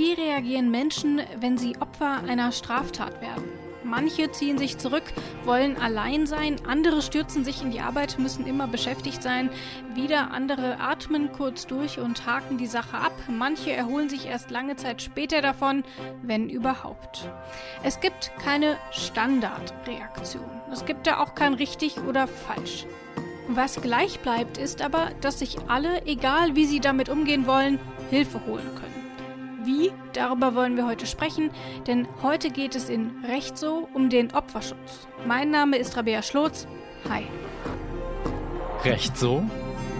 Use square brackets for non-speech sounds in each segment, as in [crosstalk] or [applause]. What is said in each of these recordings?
Wie reagieren Menschen, wenn sie Opfer einer Straftat werden? Manche ziehen sich zurück, wollen allein sein, andere stürzen sich in die Arbeit, müssen immer beschäftigt sein, wieder andere atmen kurz durch und haken die Sache ab, manche erholen sich erst lange Zeit später davon, wenn überhaupt. Es gibt keine Standardreaktion. Es gibt da auch kein richtig oder falsch. Was gleich bleibt, ist aber, dass sich alle, egal wie sie damit umgehen wollen, Hilfe holen können. Wie? Darüber wollen wir heute sprechen, denn heute geht es in Recht so um den Opferschutz. Mein Name ist Rabea Schlotz. Hi. Recht so?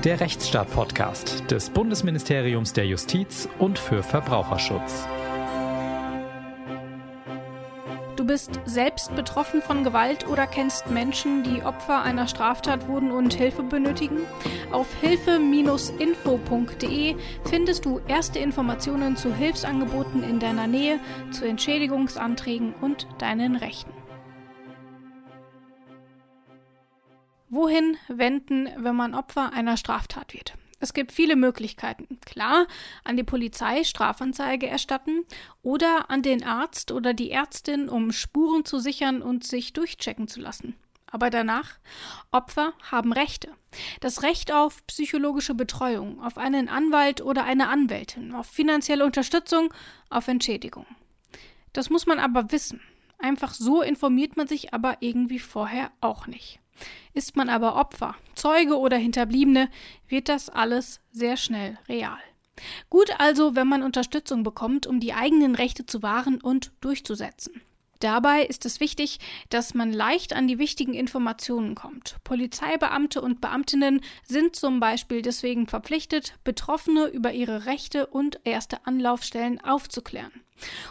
Der Rechtsstaat-Podcast des Bundesministeriums der Justiz und für Verbraucherschutz. Du bist selbst betroffen von Gewalt oder kennst Menschen, die Opfer einer Straftat wurden und Hilfe benötigen? Auf hilfe-info.de findest du erste Informationen zu Hilfsangeboten in deiner Nähe, zu Entschädigungsanträgen und deinen Rechten. Wohin wenden, wenn man Opfer einer Straftat wird? Es gibt viele Möglichkeiten. Klar, an die Polizei Strafanzeige erstatten oder an den Arzt oder die Ärztin, um Spuren zu sichern und sich durchchecken zu lassen. Aber danach, Opfer haben Rechte. Das Recht auf psychologische Betreuung, auf einen Anwalt oder eine Anwältin, auf finanzielle Unterstützung, auf Entschädigung. Das muss man aber wissen. Einfach so informiert man sich aber irgendwie vorher auch nicht. Ist man aber Opfer, Zeuge oder Hinterbliebene, wird das alles sehr schnell real. Gut also, wenn man Unterstützung bekommt, um die eigenen Rechte zu wahren und durchzusetzen. Dabei ist es wichtig, dass man leicht an die wichtigen Informationen kommt. Polizeibeamte und Beamtinnen sind zum Beispiel deswegen verpflichtet, Betroffene über ihre Rechte und erste Anlaufstellen aufzuklären.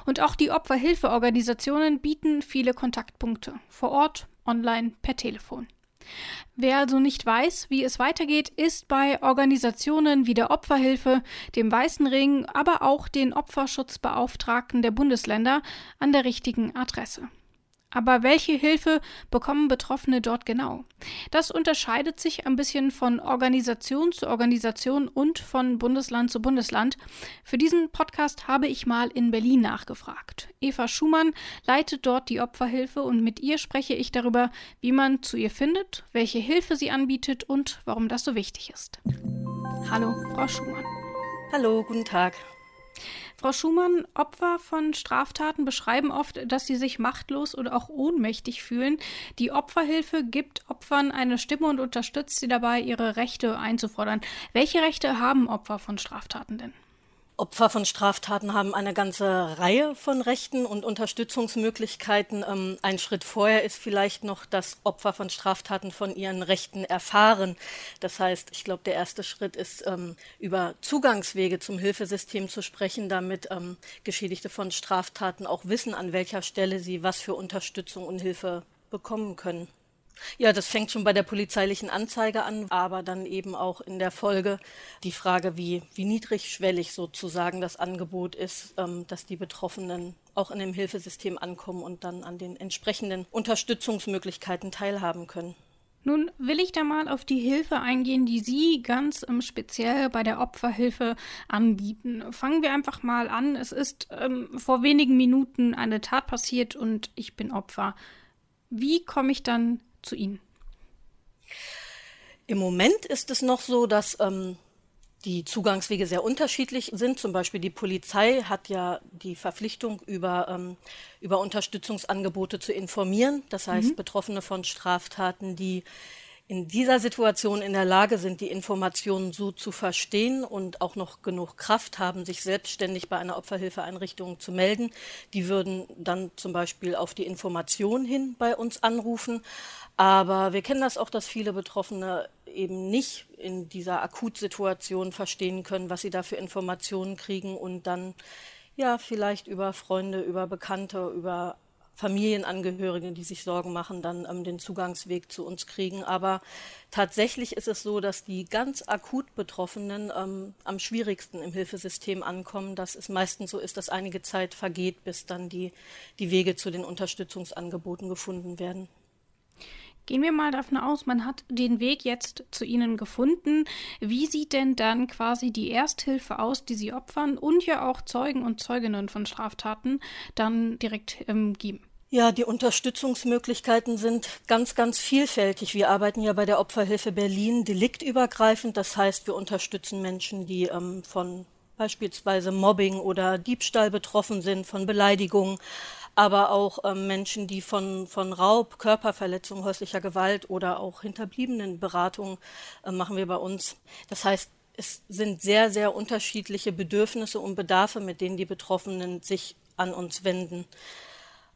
Und auch die Opferhilfeorganisationen bieten viele Kontaktpunkte vor Ort, online, per Telefon. Wer also nicht weiß, wie es weitergeht, ist bei Organisationen wie der Opferhilfe, dem Weißen Ring, aber auch den Opferschutzbeauftragten der Bundesländer an der richtigen Adresse. Aber welche Hilfe bekommen Betroffene dort genau? Das unterscheidet sich ein bisschen von Organisation zu Organisation und von Bundesland zu Bundesland. Für diesen Podcast habe ich mal in Berlin nachgefragt. Eva Schumann leitet dort die Opferhilfe und mit ihr spreche ich darüber, wie man zu ihr findet, welche Hilfe sie anbietet und warum das so wichtig ist. Hallo, Frau Schumann. Hallo, guten Tag. Frau Schumann, Opfer von Straftaten beschreiben oft, dass sie sich machtlos oder auch ohnmächtig fühlen. Die Opferhilfe gibt Opfern eine Stimme und unterstützt sie dabei, ihre Rechte einzufordern. Welche Rechte haben Opfer von Straftaten denn? Opfer von Straftaten haben eine ganze Reihe von Rechten und Unterstützungsmöglichkeiten. Ähm, ein Schritt vorher ist vielleicht noch, dass Opfer von Straftaten von ihren Rechten erfahren. Das heißt, ich glaube, der erste Schritt ist, ähm, über Zugangswege zum Hilfesystem zu sprechen, damit ähm, Geschädigte von Straftaten auch wissen, an welcher Stelle sie was für Unterstützung und Hilfe bekommen können. Ja, das fängt schon bei der polizeilichen Anzeige an, aber dann eben auch in der Folge die Frage, wie, wie niedrigschwellig sozusagen das Angebot ist, ähm, dass die Betroffenen auch in dem Hilfesystem ankommen und dann an den entsprechenden Unterstützungsmöglichkeiten teilhaben können. Nun will ich da mal auf die Hilfe eingehen, die Sie ganz ähm, speziell bei der Opferhilfe anbieten. Fangen wir einfach mal an. Es ist ähm, vor wenigen Minuten eine Tat passiert und ich bin Opfer. Wie komme ich dann zu Ihnen? Im Moment ist es noch so, dass ähm, die Zugangswege sehr unterschiedlich sind. Zum Beispiel die Polizei hat ja die Verpflichtung, über, ähm, über Unterstützungsangebote zu informieren. Das heißt, mhm. Betroffene von Straftaten, die in dieser Situation in der Lage sind, die Informationen so zu verstehen und auch noch genug Kraft haben, sich selbstständig bei einer Opferhilfeeinrichtung zu melden, die würden dann zum Beispiel auf die Information hin bei uns anrufen. Aber wir kennen das auch, dass viele Betroffene eben nicht in dieser Akutsituation verstehen können, was sie da für Informationen kriegen und dann ja vielleicht über Freunde, über Bekannte, über Familienangehörige, die sich Sorgen machen, dann ähm, den Zugangsweg zu uns kriegen. Aber tatsächlich ist es so, dass die ganz akut Betroffenen ähm, am schwierigsten im Hilfesystem ankommen, dass es meistens so ist, dass einige Zeit vergeht, bis dann die, die Wege zu den Unterstützungsangeboten gefunden werden. Gehen wir mal davon aus, man hat den Weg jetzt zu Ihnen gefunden. Wie sieht denn dann quasi die Ersthilfe aus, die Sie Opfern und ja auch Zeugen und Zeuginnen von Straftaten dann direkt ähm, geben? Ja, die Unterstützungsmöglichkeiten sind ganz, ganz vielfältig. Wir arbeiten ja bei der Opferhilfe Berlin deliktübergreifend. Das heißt, wir unterstützen Menschen, die ähm, von beispielsweise Mobbing oder Diebstahl betroffen sind, von Beleidigungen, aber auch ähm, Menschen, die von, von Raub, Körperverletzung, häuslicher Gewalt oder auch Hinterbliebenenberatung äh, machen wir bei uns. Das heißt, es sind sehr, sehr unterschiedliche Bedürfnisse und Bedarfe, mit denen die Betroffenen sich an uns wenden.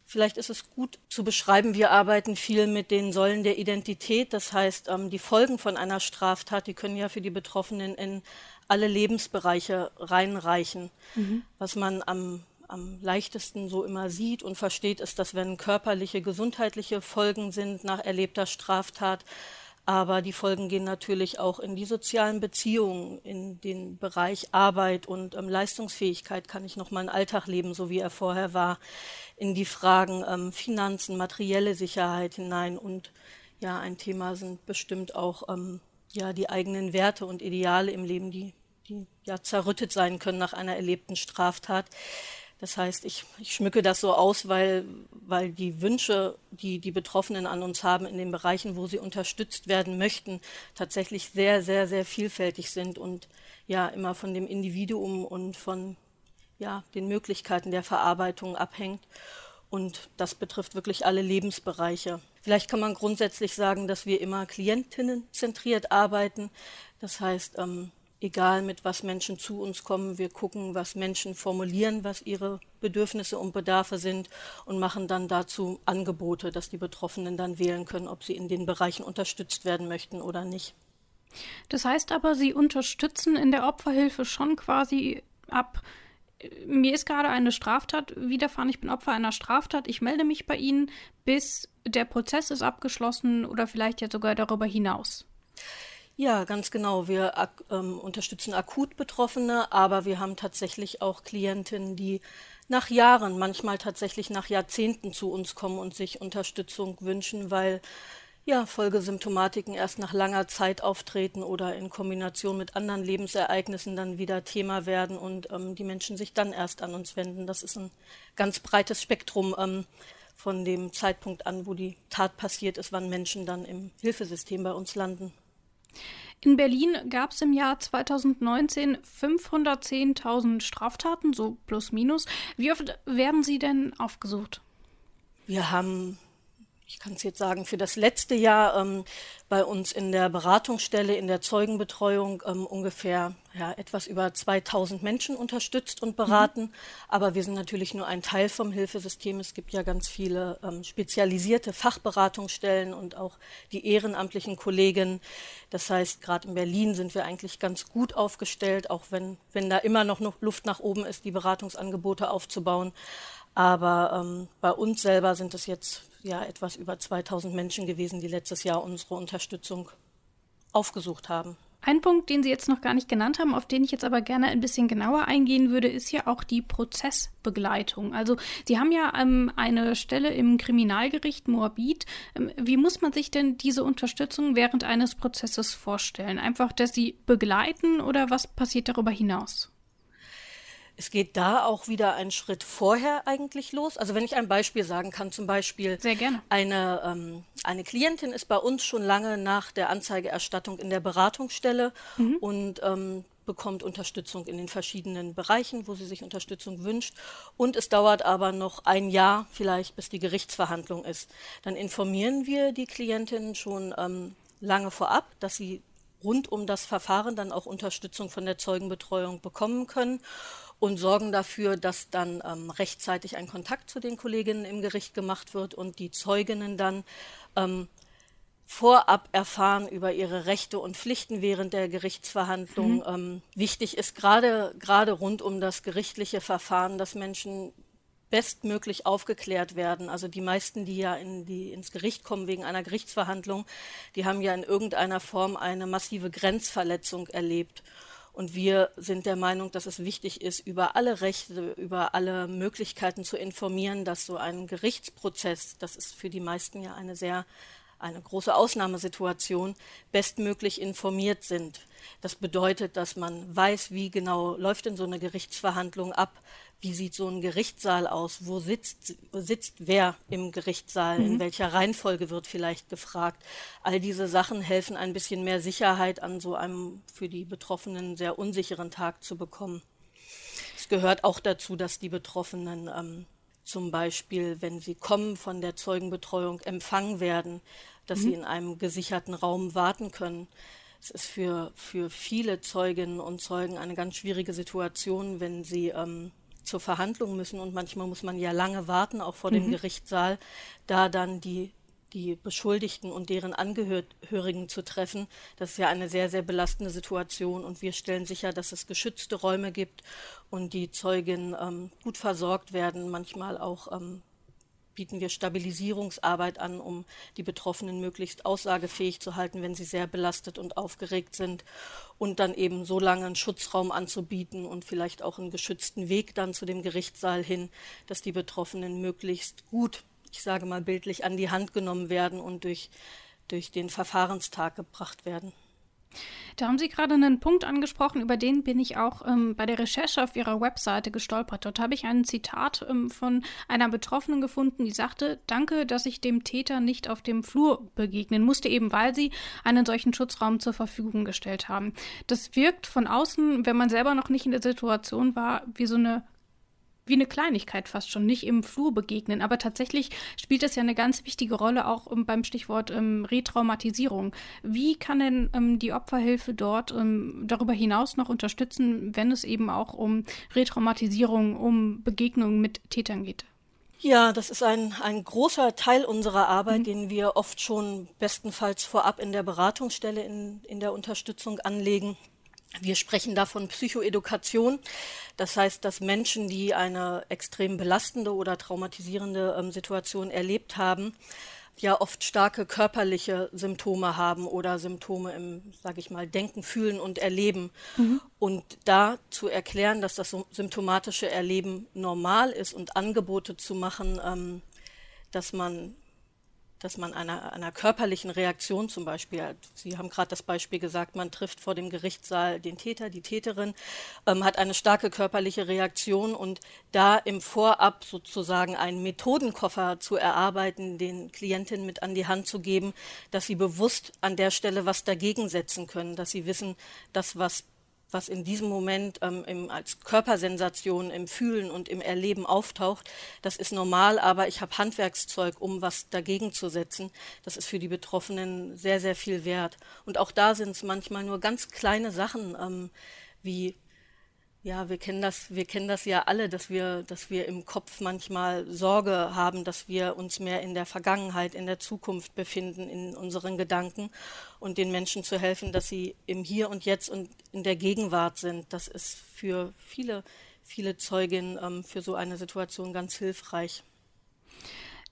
Vielleicht ist es gut zu beschreiben, wir arbeiten viel mit den Säulen der Identität. Das heißt, ähm, die Folgen von einer Straftat, die können ja für die Betroffenen in alle Lebensbereiche reinreichen. Mhm. Was man am, am leichtesten so immer sieht und versteht, ist, dass wenn körperliche, gesundheitliche Folgen sind nach erlebter Straftat, aber die Folgen gehen natürlich auch in die sozialen Beziehungen, in den Bereich Arbeit und ähm, Leistungsfähigkeit. Kann ich noch mal einen Alltag leben, so wie er vorher war? In die Fragen ähm, Finanzen, materielle Sicherheit hinein. Und ja, ein Thema sind bestimmt auch ähm, ja, die eigenen Werte und Ideale im Leben, die, die ja zerrüttet sein können nach einer erlebten Straftat. Das heißt, ich, ich schmücke das so aus, weil, weil die Wünsche, die die Betroffenen an uns haben in den Bereichen, wo sie unterstützt werden möchten, tatsächlich sehr, sehr, sehr vielfältig sind und ja immer von dem Individuum und von ja, den Möglichkeiten der Verarbeitung abhängt. Und das betrifft wirklich alle Lebensbereiche. Vielleicht kann man grundsätzlich sagen, dass wir immer klientinnenzentriert arbeiten. Das heißt, ähm, egal mit was Menschen zu uns kommen. Wir gucken, was Menschen formulieren, was ihre Bedürfnisse und Bedarfe sind und machen dann dazu Angebote, dass die Betroffenen dann wählen können, ob sie in den Bereichen unterstützt werden möchten oder nicht. Das heißt aber, Sie unterstützen in der Opferhilfe schon quasi ab. Mir ist gerade eine Straftat widerfahren, ich bin Opfer einer Straftat, ich melde mich bei Ihnen, bis der Prozess ist abgeschlossen oder vielleicht ja sogar darüber hinaus. Ja, ganz genau. Wir ak ähm, unterstützen akut Betroffene, aber wir haben tatsächlich auch Klientinnen, die nach Jahren, manchmal tatsächlich nach Jahrzehnten zu uns kommen und sich Unterstützung wünschen, weil ja, Folgesymptomatiken erst nach langer Zeit auftreten oder in Kombination mit anderen Lebensereignissen dann wieder Thema werden und ähm, die Menschen sich dann erst an uns wenden. Das ist ein ganz breites Spektrum ähm, von dem Zeitpunkt an, wo die Tat passiert ist, wann Menschen dann im Hilfesystem bei uns landen. In Berlin gab es im Jahr 2019 510.000 Straftaten, so plus minus. Wie oft werden sie denn aufgesucht? Wir haben ich kann es jetzt sagen, für das letzte Jahr ähm, bei uns in der Beratungsstelle, in der Zeugenbetreuung ähm, ungefähr ja, etwas über 2000 Menschen unterstützt und beraten. Mhm. Aber wir sind natürlich nur ein Teil vom Hilfesystem. Es gibt ja ganz viele ähm, spezialisierte Fachberatungsstellen und auch die ehrenamtlichen Kollegen. Das heißt, gerade in Berlin sind wir eigentlich ganz gut aufgestellt, auch wenn, wenn da immer noch Luft nach oben ist, die Beratungsangebote aufzubauen. Aber ähm, bei uns selber sind es jetzt ja etwas über 2000 Menschen gewesen, die letztes Jahr unsere Unterstützung aufgesucht haben. Ein Punkt, den Sie jetzt noch gar nicht genannt haben, auf den ich jetzt aber gerne ein bisschen genauer eingehen würde, ist ja auch die Prozessbegleitung. Also Sie haben ja ähm, eine Stelle im Kriminalgericht Moabit. Ähm, wie muss man sich denn diese Unterstützung während eines Prozesses vorstellen? Einfach, dass Sie begleiten oder was passiert darüber hinaus? Es geht da auch wieder einen Schritt vorher eigentlich los. Also wenn ich ein Beispiel sagen kann, zum Beispiel. Eine, ähm, eine Klientin ist bei uns schon lange nach der Anzeigeerstattung in der Beratungsstelle mhm. und ähm, bekommt Unterstützung in den verschiedenen Bereichen, wo sie sich Unterstützung wünscht. Und es dauert aber noch ein Jahr vielleicht, bis die Gerichtsverhandlung ist. Dann informieren wir die Klientin schon ähm, lange vorab, dass sie rund um das Verfahren dann auch Unterstützung von der Zeugenbetreuung bekommen können und sorgen dafür, dass dann ähm, rechtzeitig ein Kontakt zu den Kolleginnen im Gericht gemacht wird und die Zeuginnen dann ähm, vorab erfahren über ihre Rechte und Pflichten während der Gerichtsverhandlung. Mhm. Ähm, wichtig ist gerade gerade rund um das gerichtliche Verfahren, dass Menschen bestmöglich aufgeklärt werden. Also die meisten, die ja in die, ins Gericht kommen wegen einer Gerichtsverhandlung, die haben ja in irgendeiner Form eine massive Grenzverletzung erlebt. Und wir sind der Meinung, dass es wichtig ist, über alle Rechte, über alle Möglichkeiten zu informieren, dass so ein Gerichtsprozess, das ist für die meisten ja eine sehr eine große Ausnahmesituation, bestmöglich informiert sind. Das bedeutet, dass man weiß, wie genau läuft denn so eine Gerichtsverhandlung ab, wie sieht so ein Gerichtssaal aus, wo sitzt, sitzt wer im Gerichtssaal, mhm. in welcher Reihenfolge wird vielleicht gefragt. All diese Sachen helfen, ein bisschen mehr Sicherheit an so einem für die Betroffenen sehr unsicheren Tag zu bekommen. Es gehört auch dazu, dass die Betroffenen ähm, zum Beispiel, wenn sie kommen von der Zeugenbetreuung, empfangen werden, dass mhm. sie in einem gesicherten Raum warten können. Es ist für, für viele Zeuginnen und Zeugen eine ganz schwierige Situation, wenn sie ähm, zur Verhandlung müssen und manchmal muss man ja lange warten, auch vor mhm. dem Gerichtssaal, da dann die die Beschuldigten und deren Angehörigen zu treffen. Das ist ja eine sehr, sehr belastende Situation und wir stellen sicher, dass es geschützte Räume gibt und die Zeuginnen ähm, gut versorgt werden, manchmal auch ähm, bieten wir Stabilisierungsarbeit an, um die Betroffenen möglichst aussagefähig zu halten, wenn sie sehr belastet und aufgeregt sind und dann eben so lange einen Schutzraum anzubieten und vielleicht auch einen geschützten Weg dann zu dem Gerichtssaal hin, dass die Betroffenen möglichst gut ich sage mal bildlich, an die Hand genommen werden und durch, durch den Verfahrenstag gebracht werden. Da haben Sie gerade einen Punkt angesprochen, über den bin ich auch ähm, bei der Recherche auf Ihrer Webseite gestolpert. Dort habe ich ein Zitat ähm, von einer Betroffenen gefunden, die sagte, danke, dass ich dem Täter nicht auf dem Flur begegnen musste, eben weil Sie einen solchen Schutzraum zur Verfügung gestellt haben. Das wirkt von außen, wenn man selber noch nicht in der Situation war, wie so eine wie eine Kleinigkeit fast schon, nicht im Flur begegnen. Aber tatsächlich spielt das ja eine ganz wichtige Rolle auch um, beim Stichwort ähm, Retraumatisierung. Wie kann denn ähm, die Opferhilfe dort ähm, darüber hinaus noch unterstützen, wenn es eben auch um Retraumatisierung, um Begegnungen mit Tätern geht? Ja, das ist ein, ein großer Teil unserer Arbeit, mhm. den wir oft schon bestenfalls vorab in der Beratungsstelle in, in der Unterstützung anlegen. Wir sprechen da von Psychoedukation. Das heißt, dass Menschen, die eine extrem belastende oder traumatisierende ähm, Situation erlebt haben, ja oft starke körperliche Symptome haben oder Symptome im, sage ich mal, Denken, Fühlen und Erleben. Mhm. Und da zu erklären, dass das symptomatische Erleben normal ist und Angebote zu machen, ähm, dass man dass man einer, einer körperlichen Reaktion zum Beispiel, Sie haben gerade das Beispiel gesagt, man trifft vor dem Gerichtssaal den Täter, die Täterin, ähm, hat eine starke körperliche Reaktion und da im Vorab sozusagen einen Methodenkoffer zu erarbeiten, den Klientinnen mit an die Hand zu geben, dass sie bewusst an der Stelle was dagegen setzen können, dass sie wissen, dass was was in diesem Moment ähm, im, als Körpersensation im Fühlen und im Erleben auftaucht, das ist normal, aber ich habe Handwerkszeug, um was dagegen zu setzen. Das ist für die Betroffenen sehr, sehr viel wert. Und auch da sind es manchmal nur ganz kleine Sachen, ähm, wie ja, wir kennen das, wir kennen das ja alle, dass wir, dass wir im Kopf manchmal Sorge haben, dass wir uns mehr in der Vergangenheit, in der Zukunft befinden, in unseren Gedanken und den Menschen zu helfen, dass sie im Hier und Jetzt und in der Gegenwart sind. Das ist für viele, viele Zeuginnen ähm, für so eine Situation ganz hilfreich.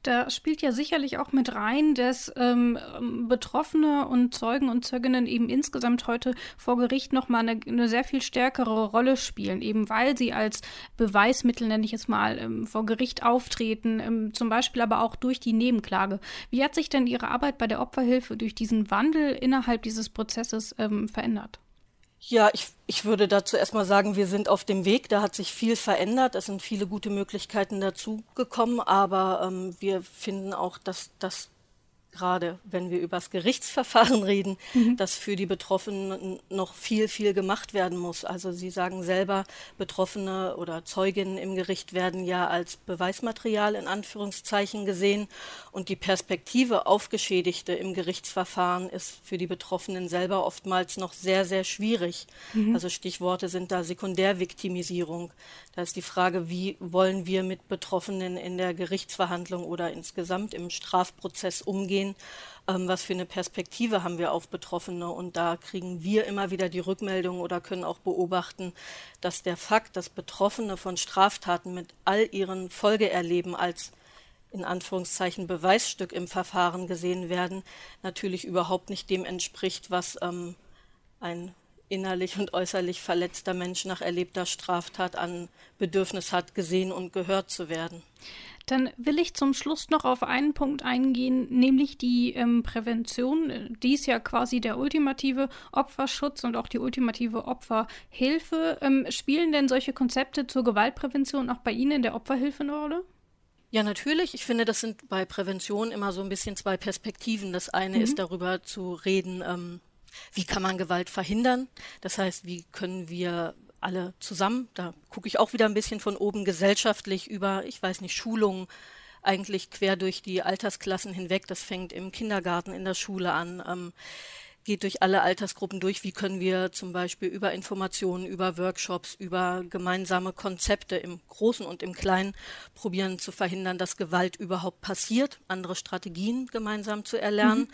Da spielt ja sicherlich auch mit rein, dass ähm, Betroffene und Zeugen und Zeuginnen eben insgesamt heute vor Gericht nochmal eine, eine sehr viel stärkere Rolle spielen, eben weil sie als Beweismittel, nenne ich es mal, ähm, vor Gericht auftreten, ähm, zum Beispiel aber auch durch die Nebenklage. Wie hat sich denn Ihre Arbeit bei der Opferhilfe durch diesen Wandel innerhalb dieses Prozesses ähm, verändert? Ja, ich, ich würde dazu erstmal sagen, wir sind auf dem Weg. Da hat sich viel verändert. Es sind viele gute Möglichkeiten dazugekommen. Aber ähm, wir finden auch, dass das gerade wenn wir über das Gerichtsverfahren [laughs] reden, mhm. dass für die Betroffenen noch viel, viel gemacht werden muss. Also Sie sagen selber, Betroffene oder Zeuginnen im Gericht werden ja als Beweismaterial in Anführungszeichen gesehen und die Perspektive auf Geschädigte im Gerichtsverfahren ist für die Betroffenen selber oftmals noch sehr, sehr schwierig. Mhm. Also Stichworte sind da Sekundärviktimisierung. Da ist die Frage, wie wollen wir mit Betroffenen in der Gerichtsverhandlung oder insgesamt im Strafprozess umgehen? Ähm, was für eine Perspektive haben wir auf Betroffene? Und da kriegen wir immer wieder die Rückmeldung oder können auch beobachten, dass der Fakt, dass Betroffene von Straftaten mit all ihren Folgeerleben als in Anführungszeichen Beweisstück im Verfahren gesehen werden, natürlich überhaupt nicht dem entspricht, was ähm, ein innerlich und äußerlich verletzter Mensch nach erlebter Straftat an Bedürfnis hat, gesehen und gehört zu werden. Dann will ich zum Schluss noch auf einen Punkt eingehen, nämlich die ähm, Prävention. Die ist ja quasi der ultimative Opferschutz und auch die ultimative Opferhilfe. Ähm, spielen denn solche Konzepte zur Gewaltprävention auch bei Ihnen in der Opferhilfe eine Rolle? Ja, natürlich. Ich finde, das sind bei Prävention immer so ein bisschen zwei Perspektiven. Das eine mhm. ist darüber zu reden, ähm, wie kann man Gewalt verhindern? Das heißt, wie können wir alle zusammen, da gucke ich auch wieder ein bisschen von oben gesellschaftlich über, ich weiß nicht, Schulungen, eigentlich quer durch die Altersklassen hinweg. Das fängt im Kindergarten, in der Schule an, ähm, geht durch alle Altersgruppen durch. Wie können wir zum Beispiel über Informationen, über Workshops, über gemeinsame Konzepte im Großen und im Kleinen probieren zu verhindern, dass Gewalt überhaupt passiert, andere Strategien gemeinsam zu erlernen. Mhm.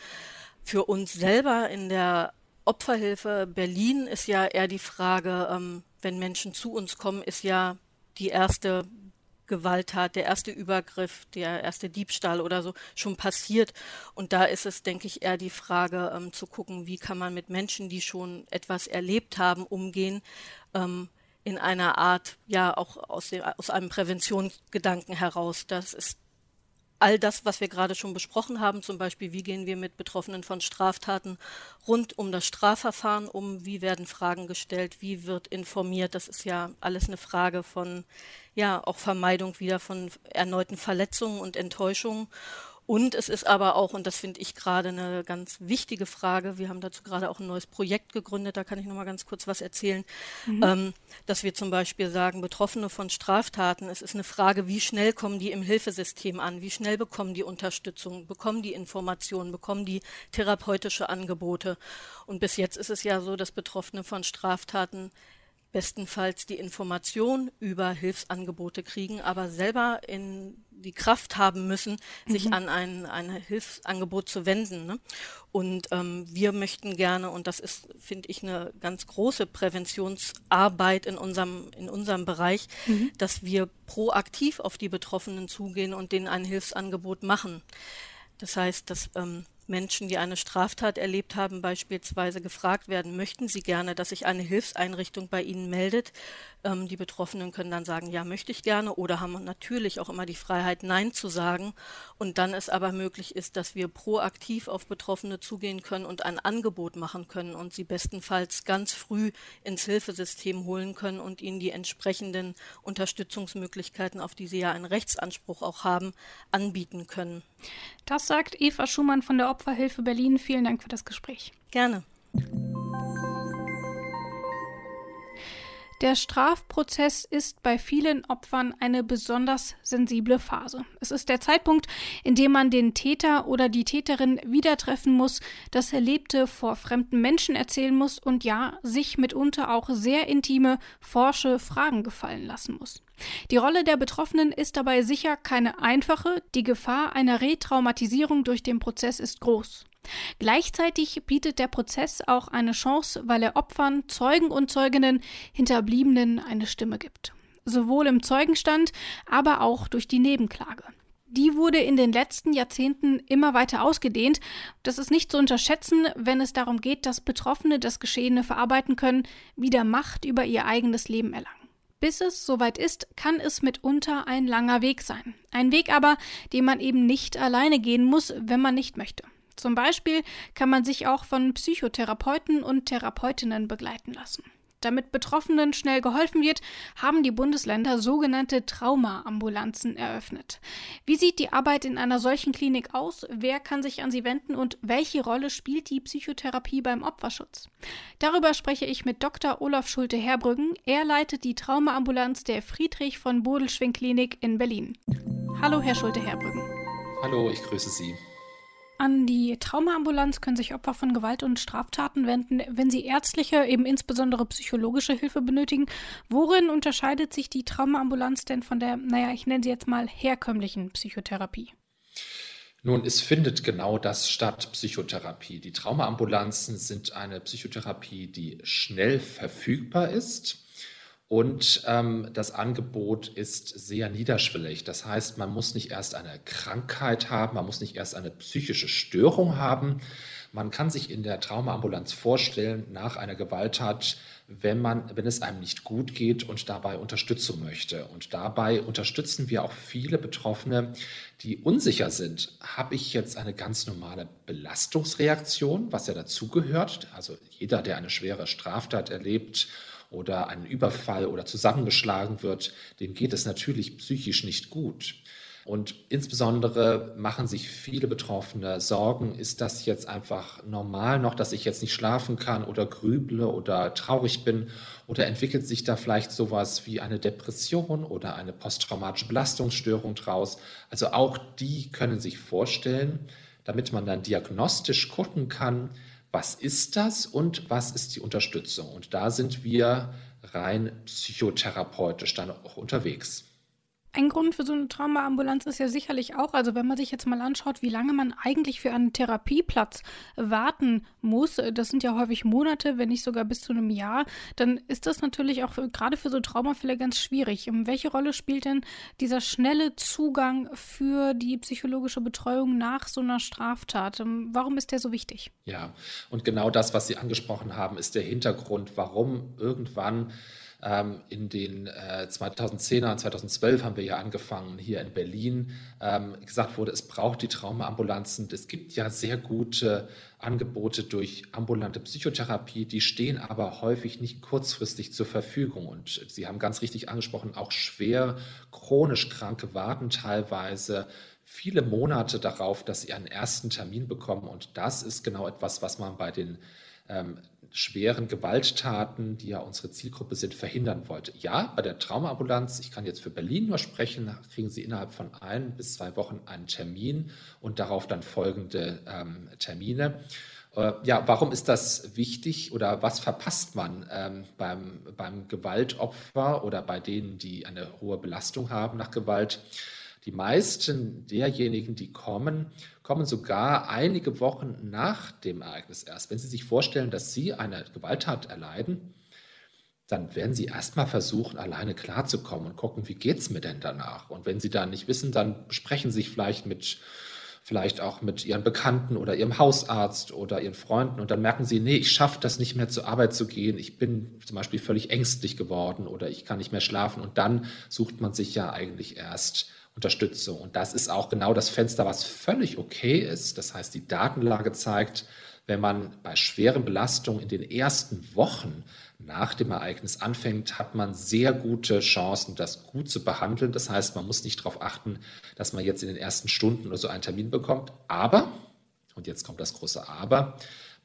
Für uns selber in der Opferhilfe Berlin ist ja eher die Frage, ähm, wenn Menschen zu uns kommen, ist ja die erste Gewalttat, der erste Übergriff, der erste Diebstahl oder so schon passiert. Und da ist es, denke ich, eher die Frage ähm, zu gucken, wie kann man mit Menschen, die schon etwas erlebt haben, umgehen. Ähm, in einer Art, ja, auch aus, dem, aus einem Präventionsgedanken heraus. Das ist all das, was wir gerade schon besprochen haben, zum Beispiel, wie gehen wir mit Betroffenen von Straftaten rund um das Strafverfahren um, wie werden Fragen gestellt, wie wird informiert, das ist ja alles eine Frage von, ja, auch Vermeidung wieder von erneuten Verletzungen und Enttäuschungen. Und es ist aber auch, und das finde ich gerade eine ganz wichtige Frage, wir haben dazu gerade auch ein neues Projekt gegründet, da kann ich noch mal ganz kurz was erzählen, mhm. ähm, dass wir zum Beispiel sagen, Betroffene von Straftaten, es ist eine Frage, wie schnell kommen die im Hilfesystem an, wie schnell bekommen die Unterstützung, bekommen die Informationen, bekommen die therapeutische Angebote. Und bis jetzt ist es ja so, dass Betroffene von Straftaten bestenfalls die Information über Hilfsangebote kriegen, aber selber in die Kraft haben müssen, sich mhm. an ein, ein Hilfsangebot zu wenden. Ne? Und ähm, wir möchten gerne, und das ist, finde ich, eine ganz große Präventionsarbeit in unserem, in unserem Bereich, mhm. dass wir proaktiv auf die Betroffenen zugehen und denen ein Hilfsangebot machen. Das heißt, dass ähm, Menschen, die eine Straftat erlebt haben, beispielsweise gefragt werden, möchten Sie gerne, dass sich eine Hilfseinrichtung bei Ihnen meldet? Ähm, die Betroffenen können dann sagen, ja, möchte ich gerne oder haben natürlich auch immer die Freiheit, Nein zu sagen. Und dann es aber möglich ist, dass wir proaktiv auf Betroffene zugehen können und ein Angebot machen können und sie bestenfalls ganz früh ins Hilfesystem holen können und ihnen die entsprechenden Unterstützungsmöglichkeiten, auf die sie ja einen Rechtsanspruch auch haben, anbieten können. Das sagt Eva Schumann von der Opferhilfe Berlin. Vielen Dank für das Gespräch. Gerne. Der Strafprozess ist bei vielen Opfern eine besonders sensible Phase. Es ist der Zeitpunkt, in dem man den Täter oder die Täterin wieder treffen muss, das Erlebte vor fremden Menschen erzählen muss und ja, sich mitunter auch sehr intime, forsche Fragen gefallen lassen muss. Die Rolle der Betroffenen ist dabei sicher keine einfache, die Gefahr einer Retraumatisierung durch den Prozess ist groß. Gleichzeitig bietet der Prozess auch eine Chance, weil er Opfern, Zeugen und Zeuginnen, Hinterbliebenen eine Stimme gibt. Sowohl im Zeugenstand, aber auch durch die Nebenklage. Die wurde in den letzten Jahrzehnten immer weiter ausgedehnt. Das ist nicht zu unterschätzen, wenn es darum geht, dass Betroffene das Geschehene verarbeiten können, wieder Macht über ihr eigenes Leben erlangen. Bis es soweit ist, kann es mitunter ein langer Weg sein. Ein Weg aber, den man eben nicht alleine gehen muss, wenn man nicht möchte. Zum Beispiel kann man sich auch von Psychotherapeuten und Therapeutinnen begleiten lassen. Damit Betroffenen schnell geholfen wird, haben die Bundesländer sogenannte Traumaambulanzen eröffnet. Wie sieht die Arbeit in einer solchen Klinik aus? Wer kann sich an sie wenden und welche Rolle spielt die Psychotherapie beim Opferschutz? Darüber spreche ich mit Dr. Olaf Schulte-Herbrüggen. Er leitet die Traumaambulanz der Friedrich von Bodelschwing Klinik in Berlin. Hallo, Herr Schulte-Herbrüggen. Hallo, ich grüße Sie. An die Traumaambulanz können sich Opfer von Gewalt und Straftaten wenden, wenn sie ärztliche, eben insbesondere psychologische Hilfe benötigen. Worin unterscheidet sich die Traumaambulanz denn von der, naja, ich nenne sie jetzt mal herkömmlichen Psychotherapie? Nun, es findet genau das statt, Psychotherapie. Die Traumaambulanzen sind eine Psychotherapie, die schnell verfügbar ist und ähm, das Angebot ist sehr niederschwellig. Das heißt, man muss nicht erst eine Krankheit haben, man muss nicht erst eine psychische Störung haben. Man kann sich in der Traumaambulanz vorstellen, nach einer Gewalttat, wenn, man, wenn es einem nicht gut geht und dabei Unterstützung möchte. Und dabei unterstützen wir auch viele Betroffene, die unsicher sind. Habe ich jetzt eine ganz normale Belastungsreaktion, was ja dazugehört? Also jeder, der eine schwere Straftat erlebt oder einen Überfall oder zusammengeschlagen wird, dem geht es natürlich psychisch nicht gut. Und insbesondere machen sich viele Betroffene Sorgen, ist das jetzt einfach normal noch, dass ich jetzt nicht schlafen kann oder grüble oder traurig bin? Oder entwickelt sich da vielleicht sowas wie eine Depression oder eine posttraumatische Belastungsstörung draus? Also auch die können sich vorstellen, damit man dann diagnostisch gucken kann, was ist das und was ist die Unterstützung? Und da sind wir rein psychotherapeutisch dann auch unterwegs. Ein Grund für so eine Traumaambulanz ist ja sicherlich auch, also wenn man sich jetzt mal anschaut, wie lange man eigentlich für einen Therapieplatz warten muss, das sind ja häufig Monate, wenn nicht sogar bis zu einem Jahr, dann ist das natürlich auch für, gerade für so Traumafälle ganz schwierig. Welche Rolle spielt denn dieser schnelle Zugang für die psychologische Betreuung nach so einer Straftat? Warum ist der so wichtig? Ja, und genau das, was Sie angesprochen haben, ist der Hintergrund, warum irgendwann ähm, in den äh, 2010er, 2012 haben wir ja angefangen hier in Berlin. Ähm, gesagt wurde, es braucht die Traumaambulanzen. Es gibt ja sehr gute Angebote durch ambulante Psychotherapie, die stehen aber häufig nicht kurzfristig zur Verfügung. Und Sie haben ganz richtig angesprochen, auch schwer chronisch Kranke warten teilweise viele Monate darauf, dass sie einen ersten Termin bekommen. Und das ist genau etwas, was man bei den ähm, schweren Gewalttaten, die ja unsere Zielgruppe sind, verhindern wollte. Ja, bei der Traumaambulanz, ich kann jetzt für Berlin nur sprechen, kriegen Sie innerhalb von ein bis zwei Wochen einen Termin und darauf dann folgende ähm, Termine. Äh, ja, warum ist das wichtig oder was verpasst man ähm, beim, beim Gewaltopfer oder bei denen, die eine hohe Belastung haben nach Gewalt? Die meisten derjenigen, die kommen, kommen sogar einige Wochen nach dem Ereignis erst. Wenn Sie sich vorstellen, dass Sie eine Gewalttat erleiden, dann werden Sie erstmal versuchen, alleine klarzukommen und gucken, wie geht es mir denn danach? Und wenn Sie da nicht wissen, dann besprechen Sie sich vielleicht mit vielleicht auch mit ihren Bekannten oder ihrem Hausarzt oder ihren Freunden und dann merken sie, nee, ich schaffe das nicht mehr zur Arbeit zu gehen, ich bin zum Beispiel völlig ängstlich geworden oder ich kann nicht mehr schlafen und dann sucht man sich ja eigentlich erst Unterstützung. Und das ist auch genau das Fenster, was völlig okay ist. Das heißt, die Datenlage zeigt, wenn man bei schweren Belastungen in den ersten Wochen nach dem Ereignis anfängt, hat man sehr gute Chancen, das gut zu behandeln. Das heißt, man muss nicht darauf achten, dass man jetzt in den ersten Stunden oder so einen Termin bekommt. Aber, und jetzt kommt das große Aber,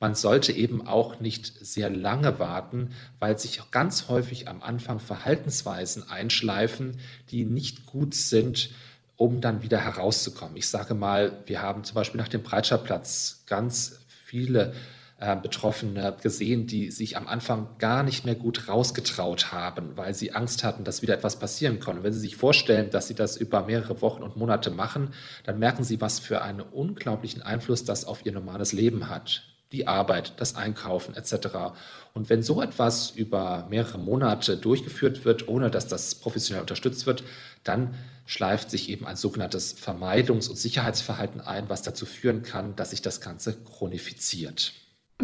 man sollte eben auch nicht sehr lange warten, weil sich ganz häufig am Anfang Verhaltensweisen einschleifen, die nicht gut sind, um dann wieder herauszukommen. Ich sage mal, wir haben zum Beispiel nach dem Breitscheidplatz ganz viele äh, Betroffene gesehen, die sich am Anfang gar nicht mehr gut rausgetraut haben, weil sie Angst hatten, dass wieder etwas passieren konnte. Wenn Sie sich vorstellen, dass Sie das über mehrere Wochen und Monate machen, dann merken Sie, was für einen unglaublichen Einfluss das auf Ihr normales Leben hat die Arbeit, das Einkaufen etc. Und wenn so etwas über mehrere Monate durchgeführt wird, ohne dass das professionell unterstützt wird, dann schleift sich eben ein sogenanntes Vermeidungs- und Sicherheitsverhalten ein, was dazu führen kann, dass sich das Ganze chronifiziert.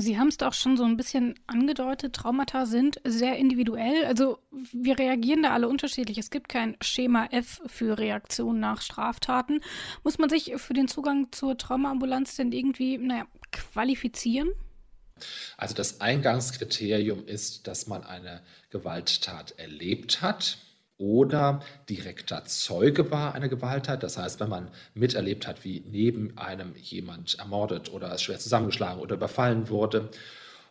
Sie haben es auch schon so ein bisschen angedeutet, Traumata sind sehr individuell. Also wir reagieren da alle unterschiedlich. Es gibt kein Schema F für Reaktionen nach Straftaten. Muss man sich für den Zugang zur Traumaambulanz denn irgendwie, naja, qualifizieren? Also das Eingangskriterium ist, dass man eine Gewalttat erlebt hat oder direkter Zeuge war einer Gewalttat. Das heißt, wenn man miterlebt hat, wie neben einem jemand ermordet oder schwer zusammengeschlagen oder überfallen wurde.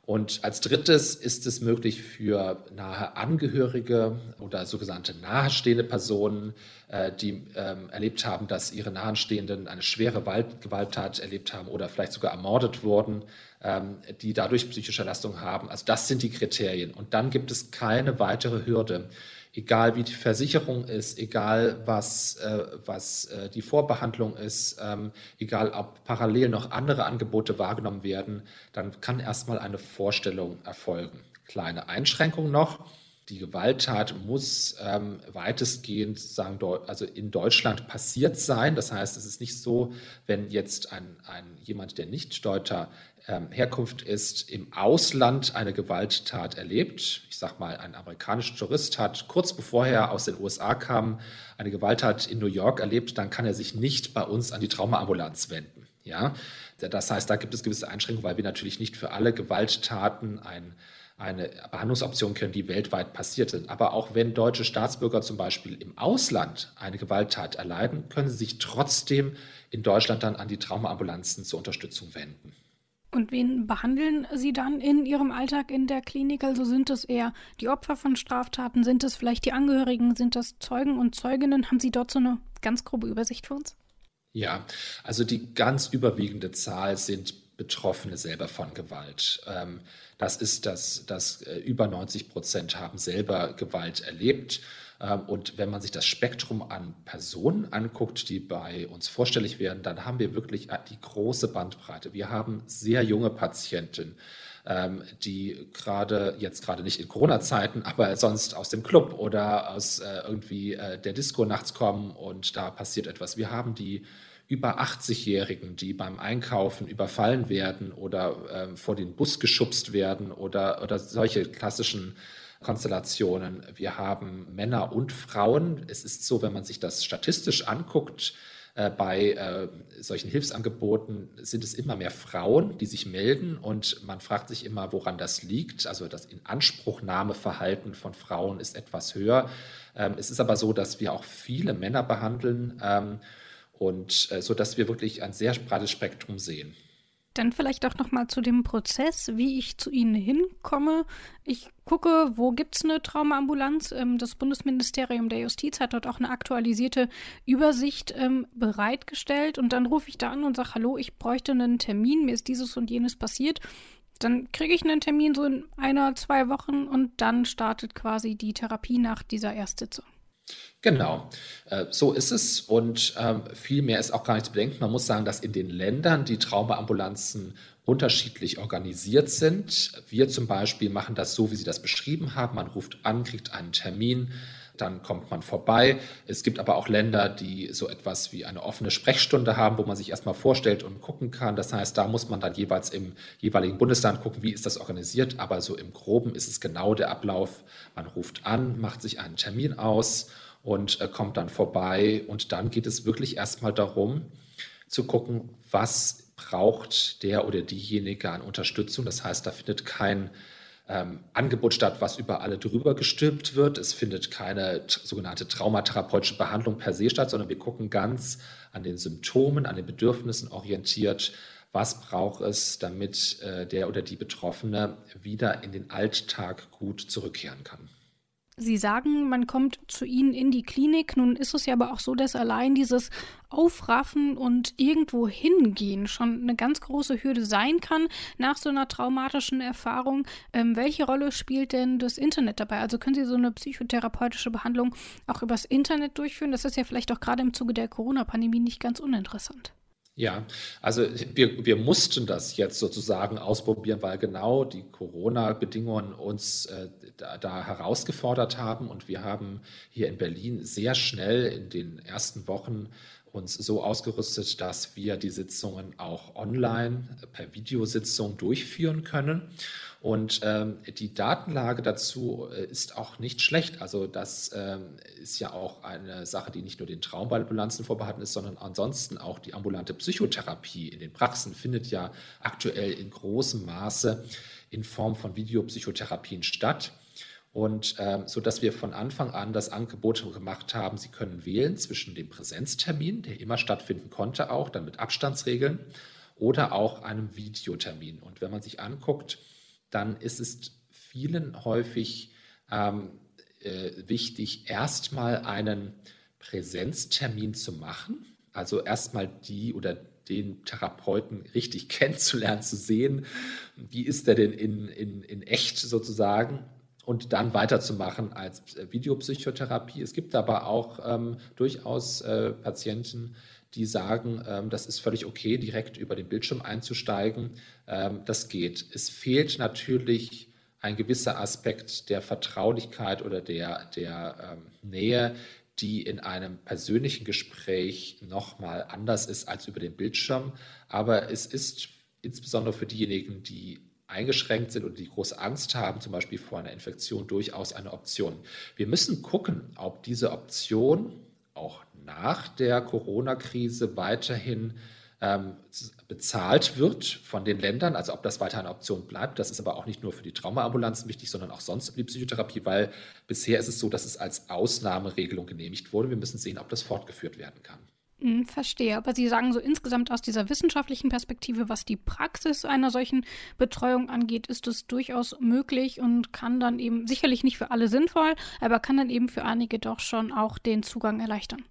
Und als drittes ist es möglich für nahe Angehörige oder sogenannte nahestehende Personen, äh, die ähm, erlebt haben, dass ihre Nahestehenden eine schwere Gewalttat erlebt haben oder vielleicht sogar ermordet wurden, ähm, die dadurch psychische Leistung haben. Also das sind die Kriterien. Und dann gibt es keine weitere Hürde egal wie die Versicherung ist, egal was, äh, was äh, die Vorbehandlung ist, ähm, egal ob parallel noch andere Angebote wahrgenommen werden, dann kann erstmal eine Vorstellung erfolgen. Kleine Einschränkung noch. Die Gewalttat muss ähm, weitestgehend sagen, also in Deutschland passiert sein. Das heißt, es ist nicht so, wenn jetzt ein, ein jemand, der nicht deutscher ähm, Herkunft ist, im Ausland eine Gewalttat erlebt. Ich sage mal, ein amerikanischer Tourist hat kurz bevor er aus den USA kam, eine Gewalttat in New York erlebt, dann kann er sich nicht bei uns an die Traumaambulanz wenden. Ja, das heißt, da gibt es gewisse Einschränkungen, weil wir natürlich nicht für alle Gewalttaten ein eine Behandlungsoption können, die weltweit passiert sind. Aber auch wenn deutsche Staatsbürger zum Beispiel im Ausland eine Gewalttat erleiden, können sie sich trotzdem in Deutschland dann an die Traumaambulanzen zur Unterstützung wenden. Und wen behandeln Sie dann in Ihrem Alltag in der Klinik? Also sind es eher die Opfer von Straftaten? Sind es vielleicht die Angehörigen? Sind das Zeugen und Zeuginnen? Haben Sie dort so eine ganz grobe Übersicht für uns? Ja, also die ganz überwiegende Zahl sind Betroffene selber von Gewalt. Ähm, das ist das, dass äh, über 90 Prozent haben selber Gewalt erlebt. Ähm, und wenn man sich das Spektrum an Personen anguckt, die bei uns vorstellig werden, dann haben wir wirklich äh, die große Bandbreite. Wir haben sehr junge Patienten, ähm, die gerade jetzt gerade nicht in Corona-Zeiten, aber sonst aus dem Club oder aus äh, irgendwie der Disco nachts kommen und da passiert etwas. Wir haben die über 80-Jährigen, die beim Einkaufen überfallen werden oder äh, vor den Bus geschubst werden oder, oder solche klassischen Konstellationen. Wir haben Männer und Frauen. Es ist so, wenn man sich das statistisch anguckt, äh, bei äh, solchen Hilfsangeboten sind es immer mehr Frauen, die sich melden und man fragt sich immer, woran das liegt. Also das Inanspruchnahmeverhalten von Frauen ist etwas höher. Ähm, es ist aber so, dass wir auch viele Männer behandeln. Ähm, und äh, so dass wir wirklich ein sehr breites Spektrum sehen. Dann vielleicht auch noch mal zu dem Prozess, wie ich zu Ihnen hinkomme. Ich gucke, wo gibt es eine Traumaambulanz. Ähm, das Bundesministerium der Justiz hat dort auch eine aktualisierte Übersicht ähm, bereitgestellt. Und dann rufe ich da an und sage, hallo, ich bräuchte einen Termin, mir ist dieses und jenes passiert. Dann kriege ich einen Termin so in einer, zwei Wochen und dann startet quasi die Therapie nach dieser Erstsitzung. Genau, äh, so ist es und ähm, viel mehr ist auch gar nicht zu bedenken. Man muss sagen, dass in den Ländern die Traumaambulanzen unterschiedlich organisiert sind. Wir zum Beispiel machen das so, wie Sie das beschrieben haben. Man ruft an, kriegt einen Termin, dann kommt man vorbei. Es gibt aber auch Länder, die so etwas wie eine offene Sprechstunde haben, wo man sich erstmal vorstellt und gucken kann. Das heißt, da muss man dann jeweils im jeweiligen Bundesland gucken, wie ist das organisiert. Aber so im Groben ist es genau der Ablauf. Man ruft an, macht sich einen Termin aus und äh, kommt dann vorbei. Und dann geht es wirklich erstmal darum, zu gucken, was braucht der oder diejenige an Unterstützung. Das heißt, da findet kein ähm, Angebot statt, was über alle drüber gestülpt wird. Es findet keine sogenannte traumatherapeutische Behandlung per se statt, sondern wir gucken ganz an den Symptomen, an den Bedürfnissen orientiert, was braucht es, damit äh, der oder die Betroffene wieder in den Alltag gut zurückkehren kann. Sie sagen, man kommt zu Ihnen in die Klinik. Nun ist es ja aber auch so, dass allein dieses Aufraffen und irgendwo hingehen schon eine ganz große Hürde sein kann nach so einer traumatischen Erfahrung. Ähm, welche Rolle spielt denn das Internet dabei? Also können Sie so eine psychotherapeutische Behandlung auch übers Internet durchführen? Das ist ja vielleicht auch gerade im Zuge der Corona-Pandemie nicht ganz uninteressant. Ja, also wir, wir mussten das jetzt sozusagen ausprobieren, weil genau die Corona-Bedingungen uns äh, da, da, herausgefordert haben. Und wir haben hier in Berlin sehr schnell in den ersten Wochen uns so ausgerüstet, dass wir die Sitzungen auch online per Videositzung durchführen können. Und ähm, die Datenlage dazu äh, ist auch nicht schlecht. Also das ähm, ist ja auch eine Sache, die nicht nur den Traumambulanzen vorbehalten ist, sondern ansonsten auch die ambulante Psychotherapie in den Praxen findet ja aktuell in großem Maße in Form von Videopsychotherapien statt. Und ähm, so dass wir von Anfang an das Angebot gemacht haben, Sie können wählen zwischen dem Präsenztermin, der immer stattfinden konnte, auch dann mit Abstandsregeln, oder auch einem Videotermin. Und wenn man sich anguckt, dann ist es vielen häufig ähm, äh, wichtig, erstmal einen Präsenztermin zu machen. Also erstmal die oder den Therapeuten richtig [laughs] kennenzulernen, zu sehen, wie ist der denn in, in, in echt sozusagen und dann weiterzumachen als äh, Videopsychotherapie. Es gibt aber auch ähm, durchaus äh, Patienten, die sagen, ähm, das ist völlig okay, direkt über den Bildschirm einzusteigen. Ähm, das geht. Es fehlt natürlich ein gewisser Aspekt der Vertraulichkeit oder der, der ähm, Nähe, die in einem persönlichen Gespräch nochmal anders ist als über den Bildschirm. Aber es ist insbesondere für diejenigen, die eingeschränkt sind und die große Angst haben, zum Beispiel vor einer Infektion, durchaus eine Option. Wir müssen gucken, ob diese Option auch nach der Corona-Krise weiterhin ähm, bezahlt wird von den Ländern, also ob das weiter eine Option bleibt. Das ist aber auch nicht nur für die Traumaambulanzen wichtig, sondern auch sonst für die Psychotherapie, weil bisher ist es so, dass es als Ausnahmeregelung genehmigt wurde. Wir müssen sehen, ob das fortgeführt werden kann. Hm, verstehe. Aber Sie sagen so insgesamt aus dieser wissenschaftlichen Perspektive, was die Praxis einer solchen Betreuung angeht, ist es durchaus möglich und kann dann eben sicherlich nicht für alle sinnvoll, aber kann dann eben für einige doch schon auch den Zugang erleichtern.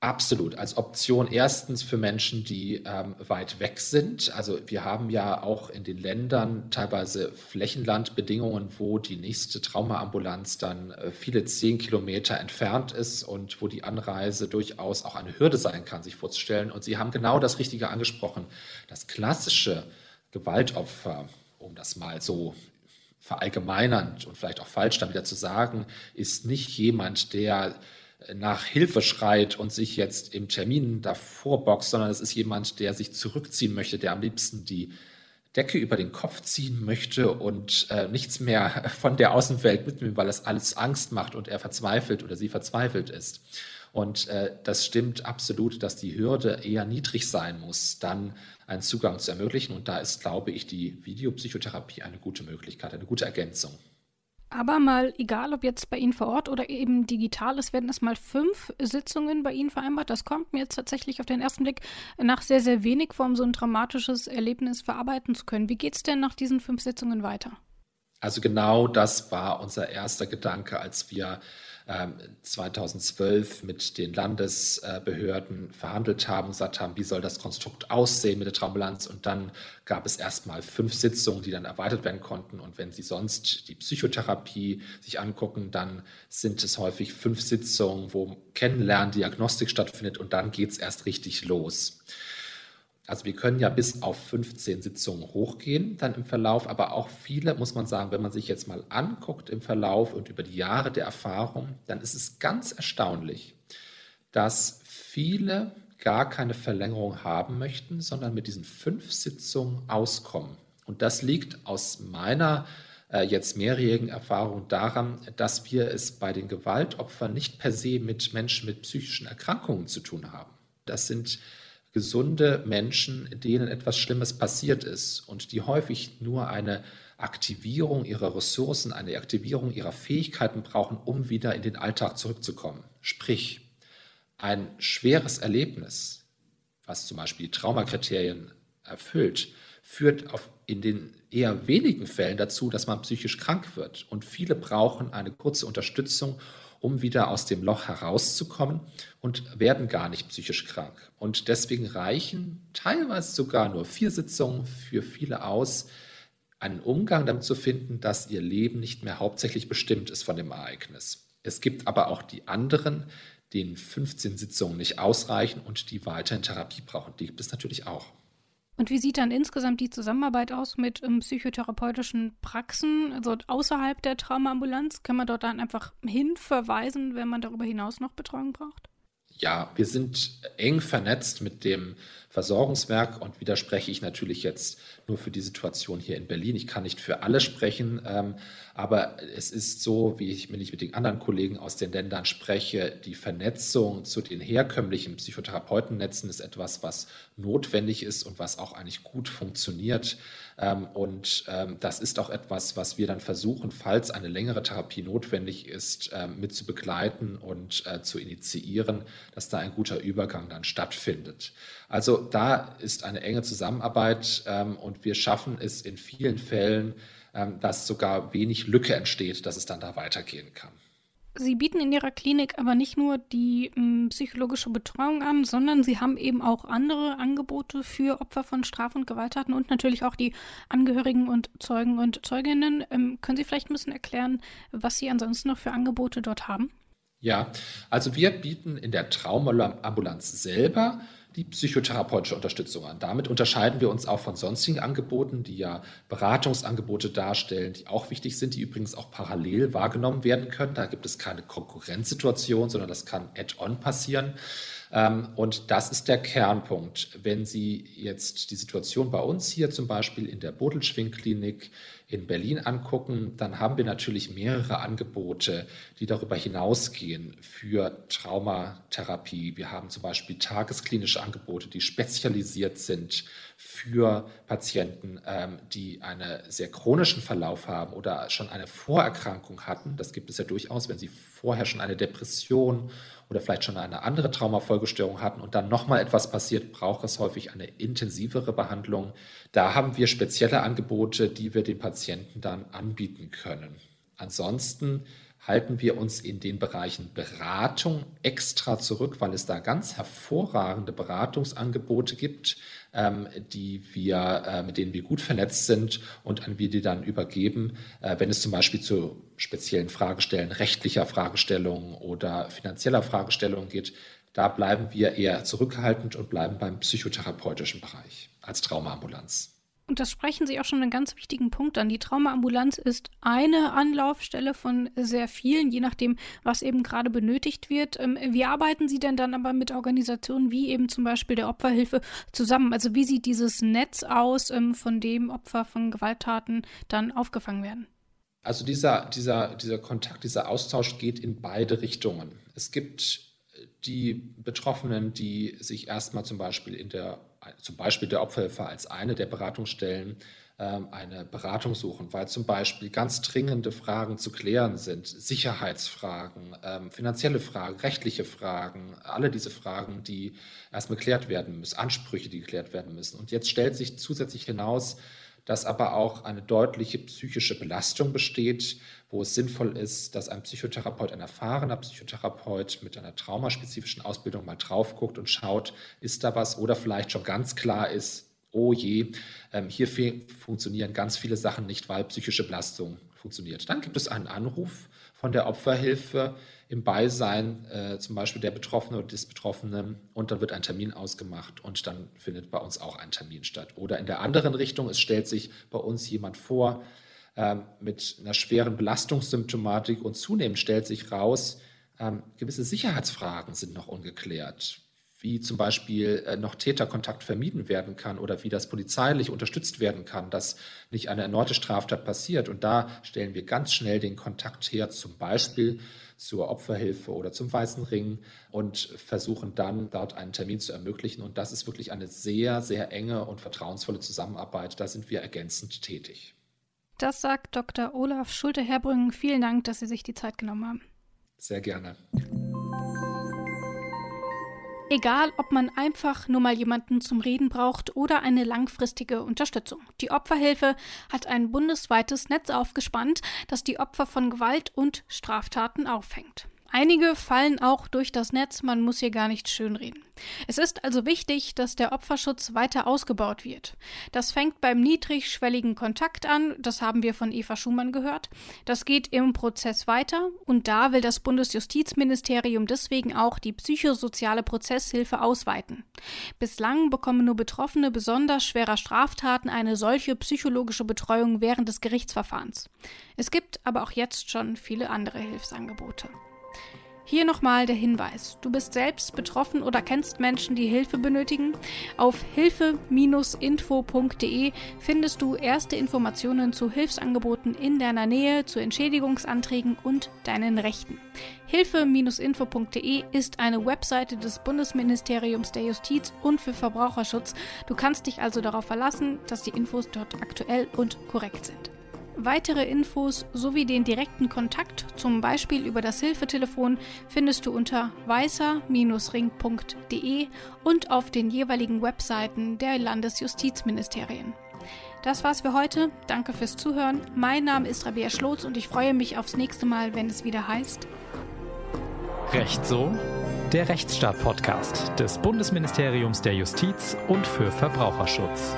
Absolut, als Option erstens für Menschen, die ähm, weit weg sind. Also wir haben ja auch in den Ländern teilweise Flächenlandbedingungen, wo die nächste Traumaambulanz dann äh, viele zehn Kilometer entfernt ist und wo die Anreise durchaus auch eine Hürde sein kann, sich vorzustellen. Und Sie haben genau das Richtige angesprochen. Das klassische Gewaltopfer, um das mal so verallgemeinernd und vielleicht auch falsch dann wieder zu sagen, ist nicht jemand, der nach Hilfe schreit und sich jetzt im Termin davor boxt, sondern es ist jemand, der sich zurückziehen möchte, der am liebsten die Decke über den Kopf ziehen möchte und äh, nichts mehr [laughs] von der Außenwelt mitnimmt, weil das alles Angst macht und er verzweifelt oder sie verzweifelt ist. Und äh, das stimmt absolut, dass die Hürde eher niedrig sein muss, dann einen Zugang zu ermöglichen. Und da ist, glaube ich, die Videopsychotherapie eine gute Möglichkeit, eine gute Ergänzung. Aber mal, egal ob jetzt bei Ihnen vor Ort oder eben digital, es werden erstmal fünf Sitzungen bei Ihnen vereinbart. Das kommt mir jetzt tatsächlich auf den ersten Blick nach sehr, sehr wenig vor, um so ein dramatisches Erlebnis verarbeiten zu können. Wie geht es denn nach diesen fünf Sitzungen weiter? Also genau das war unser erster Gedanke, als wir 2012 ähm, mit den Landesbehörden verhandelt haben, gesagt haben, wie soll das Konstrukt aussehen mit der Traumbilanz. Und dann gab es erstmal fünf Sitzungen, die dann erweitert werden konnten. Und wenn Sie sonst die Psychotherapie sich angucken, dann sind es häufig fünf Sitzungen, wo Kennenlernen, Diagnostik stattfindet und dann geht es erst richtig los. Also wir können ja bis auf 15 Sitzungen hochgehen dann im Verlauf, aber auch viele, muss man sagen, wenn man sich jetzt mal anguckt im Verlauf und über die Jahre der Erfahrung, dann ist es ganz erstaunlich, dass viele gar keine Verlängerung haben möchten, sondern mit diesen fünf Sitzungen auskommen. Und das liegt aus meiner äh, jetzt mehrjährigen Erfahrung daran, dass wir es bei den Gewaltopfern nicht per se mit Menschen mit psychischen Erkrankungen zu tun haben. Das sind gesunde Menschen, denen etwas Schlimmes passiert ist und die häufig nur eine Aktivierung ihrer Ressourcen, eine Aktivierung ihrer Fähigkeiten brauchen, um wieder in den Alltag zurückzukommen. Sprich, ein schweres Erlebnis, was zum Beispiel Traumakriterien erfüllt, führt auf, in den eher wenigen Fällen dazu, dass man psychisch krank wird. Und viele brauchen eine kurze Unterstützung, um wieder aus dem Loch herauszukommen und werden gar nicht psychisch krank. Und deswegen reichen teilweise sogar nur vier Sitzungen für viele aus, einen Umgang damit zu finden, dass ihr Leben nicht mehr hauptsächlich bestimmt ist von dem Ereignis. Es gibt aber auch die anderen, denen 15 Sitzungen nicht ausreichen und die weiterhin Therapie brauchen. Die gibt es natürlich auch. Und wie sieht dann insgesamt die Zusammenarbeit aus mit ähm, psychotherapeutischen Praxen, also außerhalb der Traumaambulanz? Kann man dort dann einfach hinverweisen, wenn man darüber hinaus noch Betreuung braucht? Ja, wir sind eng vernetzt mit dem Versorgungswerk und widerspreche ich natürlich jetzt nur für die Situation hier in Berlin. Ich kann nicht für alle sprechen, ähm, aber es ist so, wie ich, wenn ich mit den anderen Kollegen aus den Ländern spreche, die Vernetzung zu den herkömmlichen Psychotherapeutennetzen ist etwas, was notwendig ist und was auch eigentlich gut funktioniert. Ähm, und ähm, das ist auch etwas, was wir dann versuchen, falls eine längere Therapie notwendig ist, ähm, mit zu begleiten und äh, zu initiieren, dass da ein guter Übergang dann stattfindet. Also da ist eine enge Zusammenarbeit ähm, und wir schaffen es in vielen Fällen, ähm, dass sogar wenig Lücke entsteht, dass es dann da weitergehen kann. Sie bieten in Ihrer Klinik aber nicht nur die m, psychologische Betreuung an, sondern Sie haben eben auch andere Angebote für Opfer von Straf- und Gewalttaten und natürlich auch die Angehörigen und Zeugen und Zeuginnen. Ähm, können Sie vielleicht ein bisschen erklären, was Sie ansonsten noch für Angebote dort haben? Ja, also wir bieten in der Traumaambulanz selber die psychotherapeutische Unterstützung an. Damit unterscheiden wir uns auch von sonstigen Angeboten, die ja Beratungsangebote darstellen, die auch wichtig sind, die übrigens auch parallel wahrgenommen werden können. Da gibt es keine Konkurrenzsituation, sondern das kann add-on passieren. Ähm, und das ist der Kernpunkt. Wenn Sie jetzt die Situation bei uns hier zum Beispiel in der Bodelschwing-Klinik in Berlin angucken, dann haben wir natürlich mehrere Angebote, die darüber hinausgehen für Traumatherapie. Wir haben zum Beispiel tagesklinische Angebote, die spezialisiert sind für Patienten, ähm, die einen sehr chronischen Verlauf haben oder schon eine Vorerkrankung hatten. Das gibt es ja durchaus, wenn sie vorher schon eine Depression oder vielleicht schon eine andere Traumafolgestörung hatten und dann nochmal etwas passiert, braucht es häufig eine intensivere Behandlung. Da haben wir spezielle Angebote, die wir den Patienten dann anbieten können. Ansonsten halten wir uns in den Bereichen Beratung extra zurück, weil es da ganz hervorragende Beratungsangebote gibt, ähm, die wir, äh, mit denen wir gut vernetzt sind und an wir die dann übergeben, äh, wenn es zum Beispiel zu speziellen Fragestellen, rechtlicher Fragestellungen oder finanzieller Fragestellungen geht. Da bleiben wir eher zurückhaltend und bleiben beim psychotherapeutischen Bereich als Traumaambulanz. Und das sprechen Sie auch schon einen ganz wichtigen Punkt an. Die Traumaambulanz ist eine Anlaufstelle von sehr vielen, je nachdem, was eben gerade benötigt wird. Ähm, wie arbeiten Sie denn dann aber mit Organisationen wie eben zum Beispiel der Opferhilfe zusammen? Also wie sieht dieses Netz aus, ähm, von dem Opfer von Gewalttaten dann aufgefangen werden? Also dieser, dieser, dieser Kontakt, dieser Austausch geht in beide Richtungen. Es gibt die Betroffenen, die sich erstmal zum Beispiel in der zum Beispiel der Opferhilfe als eine der Beratungsstellen ähm, eine Beratung suchen, weil zum Beispiel ganz dringende Fragen zu klären sind, Sicherheitsfragen, ähm, finanzielle Fragen, rechtliche Fragen, alle diese Fragen, die erstmal geklärt werden müssen, Ansprüche, die geklärt werden müssen. Und jetzt stellt sich zusätzlich hinaus, dass aber auch eine deutliche psychische Belastung besteht, wo es sinnvoll ist, dass ein Psychotherapeut, ein erfahrener Psychotherapeut mit einer traumaspezifischen Ausbildung mal drauf guckt und schaut, ist da was oder vielleicht schon ganz klar ist, oh je, ähm, hier funktionieren ganz viele Sachen nicht, weil psychische Belastung funktioniert. Dann gibt es einen Anruf von der Opferhilfe im Beisein äh, zum Beispiel der Betroffenen oder des Betroffenen und dann wird ein Termin ausgemacht und dann findet bei uns auch ein Termin statt. Oder in der anderen Richtung, es stellt sich bei uns jemand vor äh, mit einer schweren Belastungssymptomatik und zunehmend stellt sich raus, äh, gewisse Sicherheitsfragen sind noch ungeklärt wie zum Beispiel äh, noch Täterkontakt vermieden werden kann oder wie das polizeilich unterstützt werden kann, dass nicht eine erneute Straftat passiert. Und da stellen wir ganz schnell den Kontakt her, zum Beispiel zur Opferhilfe oder zum Weißen Ring und versuchen dann dort einen Termin zu ermöglichen. Und das ist wirklich eine sehr, sehr enge und vertrauensvolle Zusammenarbeit. Da sind wir ergänzend tätig. Das sagt Dr. Olaf Schulte-Herbrücken. Vielen Dank, dass Sie sich die Zeit genommen haben. Sehr gerne. Egal, ob man einfach nur mal jemanden zum Reden braucht oder eine langfristige Unterstützung. Die Opferhilfe hat ein bundesweites Netz aufgespannt, das die Opfer von Gewalt und Straftaten auffängt. Einige fallen auch durch das Netz, man muss hier gar nicht schönreden. Es ist also wichtig, dass der Opferschutz weiter ausgebaut wird. Das fängt beim niedrigschwelligen Kontakt an, das haben wir von Eva Schumann gehört. Das geht im Prozess weiter und da will das Bundesjustizministerium deswegen auch die psychosoziale Prozesshilfe ausweiten. Bislang bekommen nur Betroffene besonders schwerer Straftaten eine solche psychologische Betreuung während des Gerichtsverfahrens. Es gibt aber auch jetzt schon viele andere Hilfsangebote. Hier nochmal der Hinweis. Du bist selbst betroffen oder kennst Menschen, die Hilfe benötigen? Auf hilfe-info.de findest du erste Informationen zu Hilfsangeboten in deiner Nähe, zu Entschädigungsanträgen und deinen Rechten. Hilfe-info.de ist eine Webseite des Bundesministeriums der Justiz und für Verbraucherschutz. Du kannst dich also darauf verlassen, dass die Infos dort aktuell und korrekt sind. Weitere Infos sowie den direkten Kontakt, zum Beispiel über das Hilfetelefon, findest du unter weißer-ring.de und auf den jeweiligen Webseiten der Landesjustizministerien. Das war's für heute. Danke fürs Zuhören. Mein Name ist Rabea Schlotz und ich freue mich aufs nächste Mal, wenn es wieder heißt. Recht so? Der Rechtsstaat-Podcast des Bundesministeriums der Justiz und für Verbraucherschutz.